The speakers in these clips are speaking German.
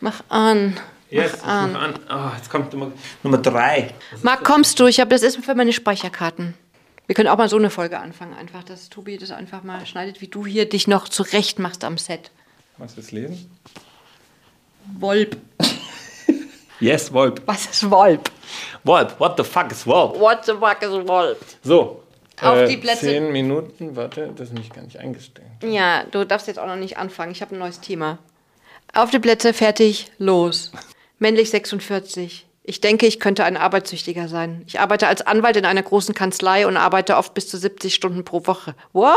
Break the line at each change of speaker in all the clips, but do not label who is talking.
Mach an.
Yes,
Mach an.
an. Oh, jetzt kommt Nummer, Nummer drei.
Marc, kommst du? Ich habe das Essen für meine Speicherkarten. Wir können auch mal so eine Folge anfangen, einfach, dass Tobi das einfach mal schneidet, wie du hier dich noch zurecht machst am Set.
Was willst du lesen?
Wolp.
Yes, Wolp.
Was ist Wolp?
Wolp, what the fuck is Wolp?
What the fuck is Wolp?
So.
Auf die Plätze.
Zehn Minuten, warte, das ist nicht gar nicht eingestellt.
Ja, du darfst jetzt auch noch nicht anfangen. Ich habe ein neues Thema. Auf die Plätze, fertig, los. Männlich 46. Ich denke, ich könnte ein Arbeitssüchtiger sein. Ich arbeite als Anwalt in einer großen Kanzlei und arbeite oft bis zu 70 Stunden pro Woche. What?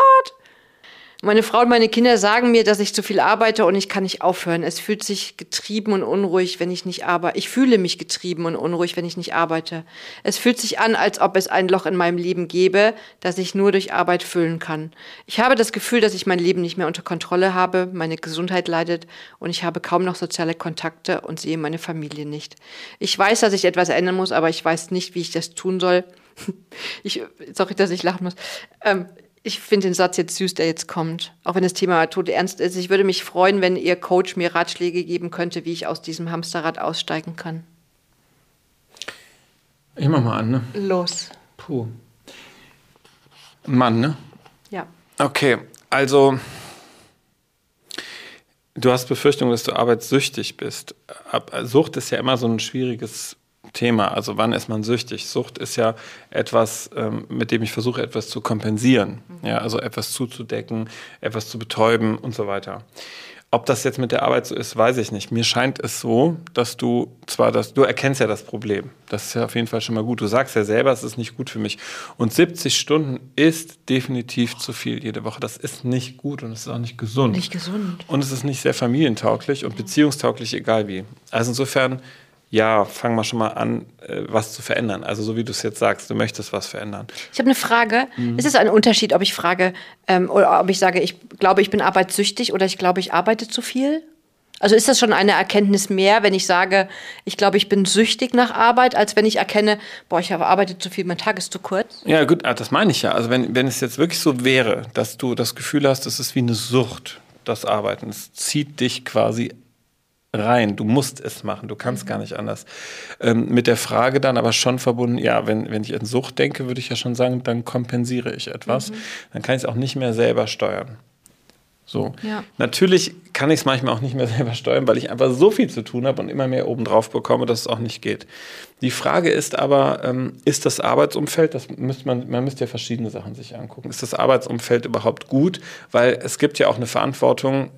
Meine Frau und meine Kinder sagen mir, dass ich zu viel arbeite und ich kann nicht aufhören. Es fühlt sich getrieben und unruhig, wenn ich nicht arbeite. Ich fühle mich getrieben und unruhig, wenn ich nicht arbeite. Es fühlt sich an, als ob es ein Loch in meinem Leben gäbe, das ich nur durch Arbeit füllen kann. Ich habe das Gefühl, dass ich mein Leben nicht mehr unter Kontrolle habe, meine Gesundheit leidet und ich habe kaum noch soziale Kontakte und sehe meine Familie nicht. Ich weiß, dass ich etwas ändern muss, aber ich weiß nicht, wie ich das tun soll. Ich, sorry, dass ich lachen muss. Ähm, ich finde den Satz jetzt süß, der jetzt kommt. Auch wenn das Thema tot ernst ist. Ich würde mich freuen, wenn Ihr Coach mir Ratschläge geben könnte, wie ich aus diesem Hamsterrad aussteigen kann.
Ich mach mal an, ne?
Los.
Puh. Mann, ne?
Ja.
Okay, also du hast Befürchtung, dass du arbeitssüchtig bist. Sucht ist ja immer so ein schwieriges Thema. Also wann ist man süchtig? Sucht ist ja etwas, ähm, mit dem ich versuche, etwas zu kompensieren. Ja, also etwas zuzudecken, etwas zu betäuben und so weiter. Ob das jetzt mit der Arbeit so ist, weiß ich nicht. Mir scheint es so, dass du zwar das, du erkennst ja das Problem. Das ist ja auf jeden Fall schon mal gut. Du sagst ja selber, es ist nicht gut für mich. Und 70 Stunden ist definitiv zu viel jede Woche. Das ist nicht gut und es ist auch nicht gesund.
Nicht gesund.
Und es ist nicht sehr familientauglich und beziehungstauglich, egal wie. Also insofern, ja, fang mal schon mal an, äh, was zu verändern. Also so wie du es jetzt sagst, du möchtest was verändern.
Ich habe eine Frage. Ist es ein Unterschied, ob ich frage, ähm, oder ob ich sage, ich glaube, ich bin arbeitssüchtig oder ich glaube, ich arbeite zu viel? Also ist das schon eine Erkenntnis mehr, wenn ich sage, ich glaube, ich bin süchtig nach Arbeit, als wenn ich erkenne, boah, ich habe arbeitet zu viel, mein Tag ist zu kurz?
Ja, gut, ah, das meine ich ja. Also wenn, wenn es jetzt wirklich so wäre, dass du das Gefühl hast, es ist wie eine Sucht, das Arbeiten. Es zieht dich quasi rein. Du musst es machen. Du kannst gar nicht anders. Ähm, mit der Frage dann aber schon verbunden, ja, wenn, wenn ich an Sucht denke, würde ich ja schon sagen, dann kompensiere ich etwas. Dann kann ich es auch nicht mehr selber steuern. So.
Ja.
Natürlich kann ich es manchmal auch nicht mehr selber steuern, weil ich einfach so viel zu tun habe und immer mehr obendrauf bekomme, dass es auch nicht geht. Die Frage ist aber, ähm, ist das Arbeitsumfeld, das müsste man, man müsste ja verschiedene Sachen sich angucken. Ist das Arbeitsumfeld überhaupt gut? Weil es gibt ja auch eine Verantwortung,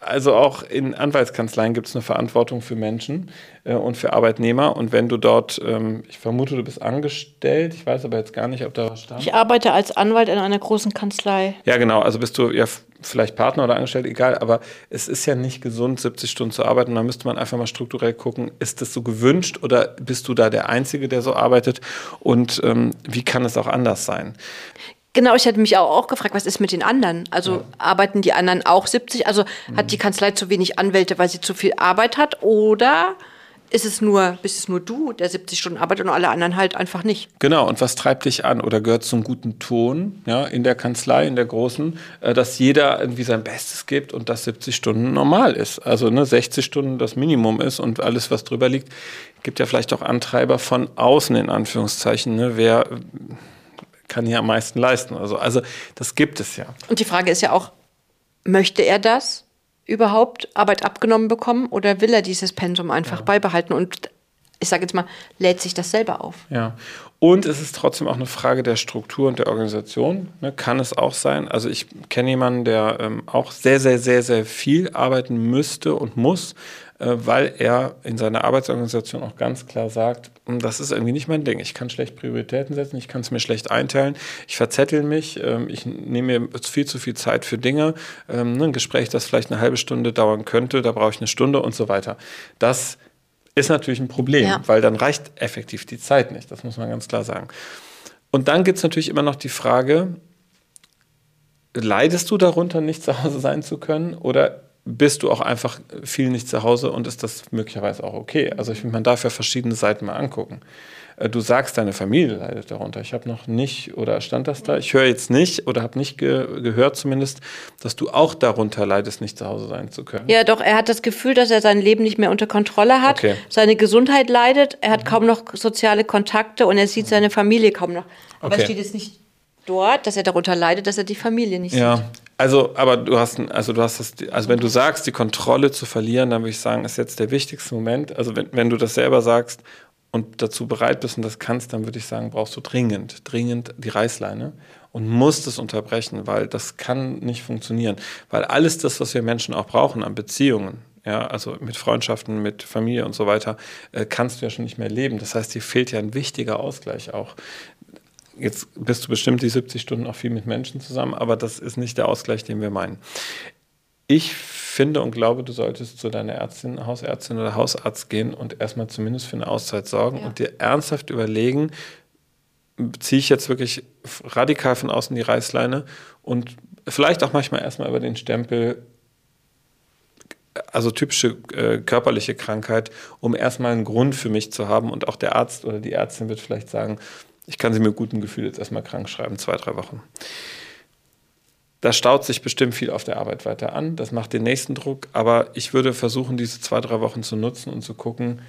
also auch in Anwaltskanzleien gibt es eine Verantwortung für Menschen äh, und für Arbeitnehmer. Und wenn du dort, ähm, ich vermute, du bist angestellt, ich weiß aber jetzt gar nicht, ob da was stand.
Ich arbeite als Anwalt in einer großen Kanzlei.
Ja, genau. Also bist du ja vielleicht Partner oder Angestellte, egal. Aber es ist ja nicht gesund, 70 Stunden zu arbeiten. Da müsste man einfach mal strukturell gucken, ist das so gewünscht oder bist du da der Einzige, der so arbeitet? Und ähm, wie kann es auch anders sein?
Genau, ich hätte mich auch, auch gefragt, was ist mit den anderen? Also arbeiten die anderen auch 70? Also hat die Kanzlei zu wenig Anwälte, weil sie zu viel Arbeit hat? Oder ist es nur, bist es nur du, der 70 Stunden arbeitet und alle anderen halt einfach nicht?
Genau, und was treibt dich an oder gehört zum guten Ton ja, in der Kanzlei, in der großen, äh, dass jeder irgendwie sein Bestes gibt und dass 70 Stunden normal ist. Also ne, 60 Stunden das Minimum ist und alles, was drüber liegt, gibt ja vielleicht auch Antreiber von außen, in Anführungszeichen. Ne, wer kann hier am meisten leisten? Also, also das gibt es ja.
Und die Frage ist ja auch, möchte er das überhaupt Arbeit abgenommen bekommen oder will er dieses Pensum einfach beibehalten? Und ich sage jetzt mal, lädt sich das selber auf?
Ja. Und es ist trotzdem auch eine Frage der Struktur und der Organisation. Ne? Kann es auch sein. Also ich kenne jemanden, der ähm, auch sehr, sehr, sehr, sehr viel arbeiten müsste und muss, weil er in seiner Arbeitsorganisation auch ganz klar sagt, "Hm, das ist irgendwie nicht mein Ding. Ich kann schlecht Prioritäten setzen, ich kann es mir schlecht einteilen, ich verzettel mich, ähm, ich nehme mir viel zu viel Zeit für Dinge. Ähm, ne, ein Gespräch, das vielleicht eine halbe Stunde dauern könnte, da brauche ich eine Stunde und so weiter. Das ist natürlich ein Problem,
Ja.
weil dann reicht effektiv die Zeit nicht. Das muss man ganz klar sagen. Und dann gibt es natürlich immer noch die Frage, leidest du darunter, nicht zu Hause sein zu können oder bist du auch einfach viel nicht zu Hause und ist das möglicherweise auch okay? Also ich finde, man darf ja verschiedene Seiten mal angucken. äh, du sagst, deine Familie leidet darunter. Ich habe noch nicht, oder stand das da? Ich höre jetzt nicht oder habe nicht ge gehört zumindest, dass du auch darunter leidest, nicht zu Hause sein zu können.
Ja, doch, er hat das Gefühl, dass er sein Leben nicht mehr unter Kontrolle hat. Okay. Seine Gesundheit leidet, er hat mhm. kaum noch soziale Kontakte und er sieht seine Familie kaum noch. Aber okay. es steht jetzt nicht dort, dass er darunter leidet, dass er die Familie nicht
ja.
sieht.
Also, aber du hast, also du hast das, also wenn du sagst, die Kontrolle zu verlieren, dann würde ich sagen, ist jetzt der wichtigste Moment. Also wenn, wenn du das selber sagst und dazu bereit bist und das kannst, dann würde ich sagen, brauchst du dringend, dringend die Reißleine und musst es unterbrechen, weil das kann nicht funktionieren. Weil alles das, was wir Menschen auch brauchen an Beziehungen, ja, also mit Freundschaften, mit Familie und so weiter, äh, kannst du ja schon nicht mehr leben. Das heißt, dir fehlt ja ein wichtiger Ausgleich auch jetzt bist du bestimmt die 70 Stunden auch viel mit Menschen zusammen, aber das ist nicht der Ausgleich, den wir meinen. Ich finde und glaube, du solltest zu deiner Ärztin, Hausärztin oder Hausarzt gehen und erstmal zumindest für eine Auszeit sorgen ja. und dir ernsthaft überlegen, ziehe ich jetzt wirklich radikal von außen die Reißleine und vielleicht auch manchmal erstmal über den Stempel, also typische äh, körperliche Krankheit, um erstmal einen Grund für mich zu haben und auch der Arzt oder die Ärztin wird vielleicht sagen, ich kann sie mit gutem Gefühl jetzt erstmal krank schreiben, zwei, drei Wochen. Da staut sich bestimmt viel auf der Arbeit weiter an. Das macht den nächsten Druck. Aber ich würde versuchen, diese zwei, drei Wochen zu nutzen und zu gucken,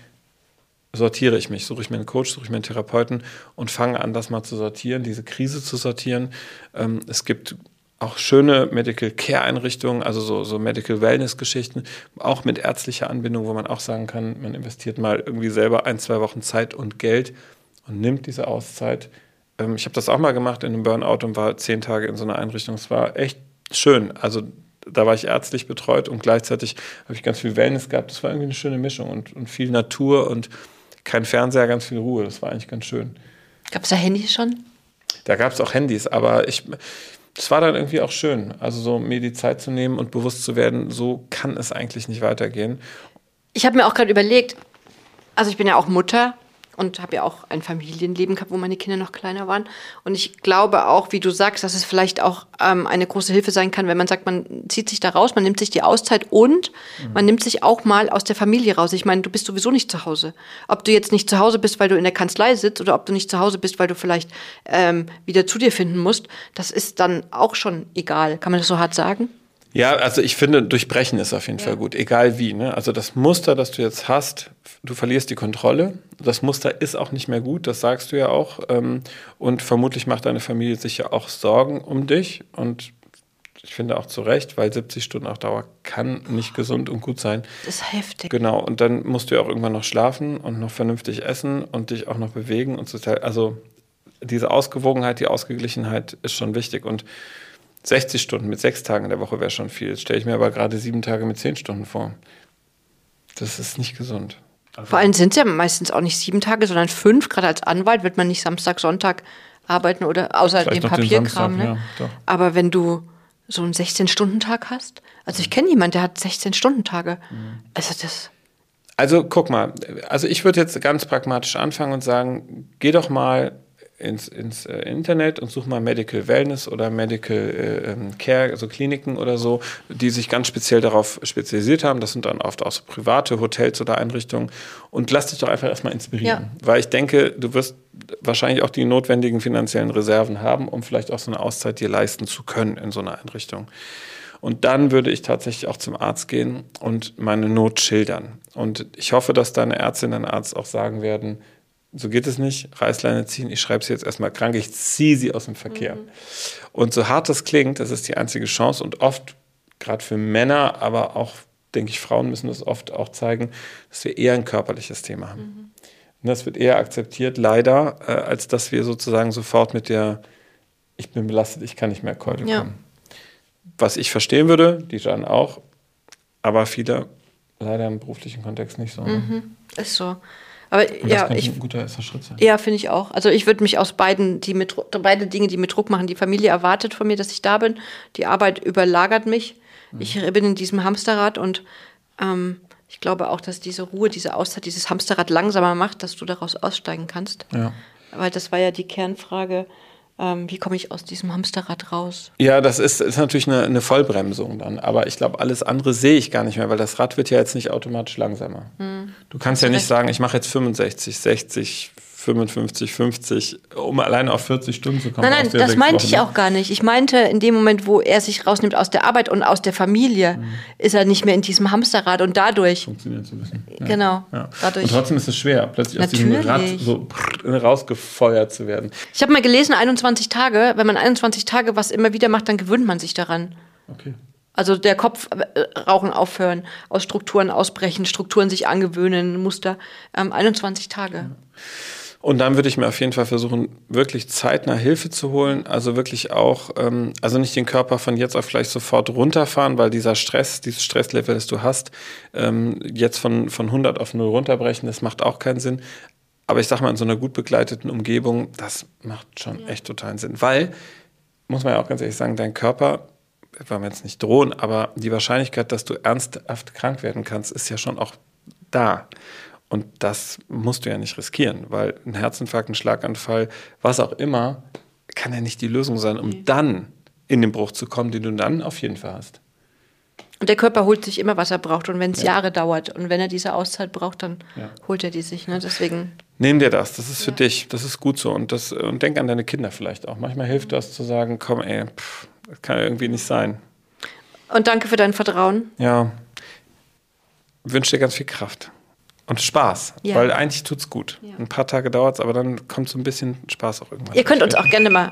sortiere ich mich, suche ich mir einen Coach, suche ich mir einen Therapeuten und fange an, das mal zu sortieren, diese Krise zu sortieren. Ähm, es gibt auch schöne Medical Care Einrichtungen, also so, so Medical Wellness Geschichten, auch mit ärztlicher Anbindung, wo man auch sagen kann, man investiert mal irgendwie selber ein, zwei Wochen Zeit und Geld und nimmt diese Auszeit. Ähm, ich habe das auch mal gemacht in einem Burnout und war zehn Tage in so einer Einrichtung. Es war echt schön. Also da war ich ärztlich betreut und gleichzeitig habe ich ganz viel Wellness gehabt. Das war irgendwie eine schöne Mischung und, und viel Natur und kein Fernseher, ganz viel Ruhe. Das war eigentlich ganz schön.
Gab es da Handys schon?
Da gab es auch Handys, aber ich, es war dann irgendwie auch schön. Also so mir die Zeit zu nehmen und bewusst zu werden, so kann es eigentlich nicht weitergehen.
Ich habe mir auch gerade überlegt, also ich bin ja auch Mutter und habe ja auch ein Familienleben gehabt, wo meine Kinder noch kleiner waren. Und ich glaube auch, wie du sagst, dass es vielleicht auch ähm, eine große Hilfe sein kann, wenn man sagt, man zieht sich da raus, man nimmt sich die Auszeit und mhm. man nimmt sich auch mal aus der Familie raus. Ich meine, du bist sowieso nicht zu Hause. Ob du jetzt nicht zu Hause bist, weil du in der Kanzlei sitzt oder ob du nicht zu Hause bist, weil du vielleicht ähm, wieder zu dir finden musst, das ist dann auch schon egal. Kann man das so hart sagen?
Ja, also ich finde, durchbrechen ist auf jeden ja. Fall gut, egal wie. Ne? Also das Muster, das du jetzt hast, du verlierst die Kontrolle. Das Muster ist auch nicht mehr gut, das sagst du ja auch. Ähm, und vermutlich macht deine Familie sich ja auch Sorgen um dich. Und ich finde auch zu Recht, weil 70 Stunden auch Dauer kann nicht gesund und gut sein.
Das ist heftig.
Genau, und dann musst du ja auch irgendwann noch schlafen und noch vernünftig essen und dich auch noch bewegen und so. Also diese Ausgewogenheit, die Ausgeglichenheit ist schon wichtig. Und 60 Stunden mit sechs Tagen in der Woche wäre schon viel. Jetzt stelle ich mir aber gerade sieben Tage mit zehn Stunden vor. Das ist nicht gesund.
Also Vor allem sind es ja meistens auch nicht sieben Tage, sondern fünf. Gerade als Anwalt wird man nicht Samstag, Sonntag arbeiten oder außer dem Papierkram. Samstag, ne? ja, aber wenn du so einen 16-Stunden-Tag hast, also ich kenne jemanden, der hat 16-Stunden-Tage. Mhm. Also das.
Also guck mal, also ich würde jetzt ganz pragmatisch anfangen und sagen, geh doch mal ins, ins äh, Internet und such mal Medical Wellness oder Medical äh, ähm, Care, also Kliniken oder so, die sich ganz speziell darauf spezialisiert haben. Das sind dann oft auch so private Hotels oder Einrichtungen. Und lass dich doch einfach erstmal inspirieren. Ja. Weil ich denke, du wirst wahrscheinlich auch die notwendigen finanziellen Reserven haben, um vielleicht auch so eine Auszeit dir leisten zu können in so einer Einrichtung. Und dann würde ich tatsächlich auch zum Arzt gehen und meine Not schildern. Und ich hoffe, dass deine Ärztin, dein Arzt auch sagen werden, so geht es nicht, Reißleine ziehen, ich schreibe sie jetzt erstmal krank, ich ziehe sie aus dem Verkehr. Mhm. Und so hart das klingt, das ist die einzige Chance und oft, gerade für Männer, aber auch, denke ich, Frauen müssen das oft auch zeigen, dass wir eher ein körperliches Thema haben. Mhm. Und das wird eher akzeptiert, leider, äh, als dass wir sozusagen sofort mit der, ich bin belastet, ich kann nicht mehr Keule ja. kommen. Was ich verstehen würde, die Jan auch, aber viele leider im beruflichen Kontext nicht so. Ne?
Mhm. Ist so. Aber Und ja, ich, ein guter erster Schritt sein. Ja, finde ich auch. Also ich würde mich aus beiden, die mit beide Dinge, die mit Druck machen. Die Familie erwartet von mir, dass ich da bin. Die Arbeit überlagert mich. Mhm. Ich bin in diesem Hamsterrad und ähm, ich glaube auch, dass diese Ruhe, diese Auszeit, dieses Hamsterrad langsamer macht, dass du daraus aussteigen kannst. Ja. Weil das war ja die Kernfrage ähm, wie komme ich aus diesem Hamsterrad raus?
Ja, das ist, ist natürlich eine, eine, Vollbremsung dann. Aber ich glaube, alles andere sehe ich gar nicht mehr, weil das Rad wird ja jetzt nicht automatisch langsamer. Hm. Du kannst ja nicht sagen, ich mache jetzt 65, 60, 55, 50, um alleine auf 40 Stunden zu kommen.
Nein, nein, das meinte ich auch gar nicht. Ich meinte, in dem Moment, wo er sich rausnimmt aus der Arbeit und aus der Familie, mhm. ist er nicht mehr in diesem Hamsterrad und dadurch.
Funktioniert so ein bisschen. Ja.
Genau.
Ja. Dadurch. Und trotzdem ist es schwer, plötzlich
Natürlich.
aus diesem Rad so rausgefeuert zu werden.
Ich habe mal gelesen, 21 Tage, wenn man 21 Tage was immer wieder macht, dann gewöhnt man sich daran.
Okay.
Also der Kopf äh, rauchen aufhören, aus Strukturen ausbrechen, Strukturen sich angewöhnen, Muster. Ähm, 21 Tage.
Und dann würde ich mir auf jeden Fall versuchen, wirklich zeitnah Hilfe zu holen. Also wirklich auch, ähm, also nicht den Körper von jetzt auf gleich sofort runterfahren, weil dieser Stress, dieses Stresslevel, das du hast, ähm, jetzt von, von 100 auf 0 runterbrechen, das macht auch keinen Sinn. Aber ich sag mal, in so einer gut begleiteten Umgebung, das macht schon ja. echt totalen Sinn. Weil, muss man ja auch ganz ehrlich sagen, dein Körper wollen wir jetzt nicht drohen, aber die Wahrscheinlichkeit, dass du ernsthaft krank werden kannst, ist ja schon auch da. Und das musst du ja nicht riskieren, weil ein Herzinfarkt, ein Schlaganfall, was auch immer, kann ja nicht die Lösung sein, um dann in den Bruch zu kommen, den du dann auf jeden Fall hast.
Und der Körper holt sich immer, was er braucht. Und wenn es ja. Jahre dauert und wenn er diese Auszeit braucht, dann ja. holt er die sich. Ne? Deswegen.
Nimm dir das, das ist für ja. dich, das ist gut so. Und, das, und denk an deine Kinder vielleicht auch. Manchmal hilft das zu sagen, komm ey, pff, das kann irgendwie nicht sein.
Und danke für dein Vertrauen.
Ja. Ich wünsche dir ganz viel Kraft. Und Spaß, ja. weil eigentlich tut es gut. Ja. Ein paar Tage dauert es, aber dann kommt so ein bisschen Spaß auch irgendwann.
Ihr könnt uns auch gerne mal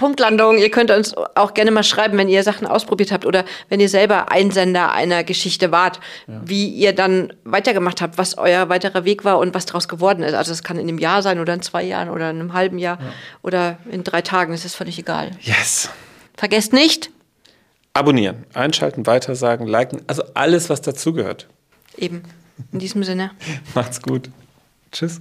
Punktlandung. Ihr könnt uns auch gerne mal schreiben, wenn ihr Sachen ausprobiert habt oder wenn ihr selber Einsender einer Geschichte wart, ja. wie ihr dann weitergemacht habt, was euer weiterer Weg war und was daraus geworden ist. Also es kann in einem Jahr sein oder in zwei Jahren oder in einem halben Jahr ja. oder in drei Tagen. Es ist völlig egal.
Yes.
Vergesst nicht.
Abonnieren, einschalten, weitersagen, liken, also alles, was dazugehört.
Eben. In diesem Sinne.
Macht's gut. Tschüss.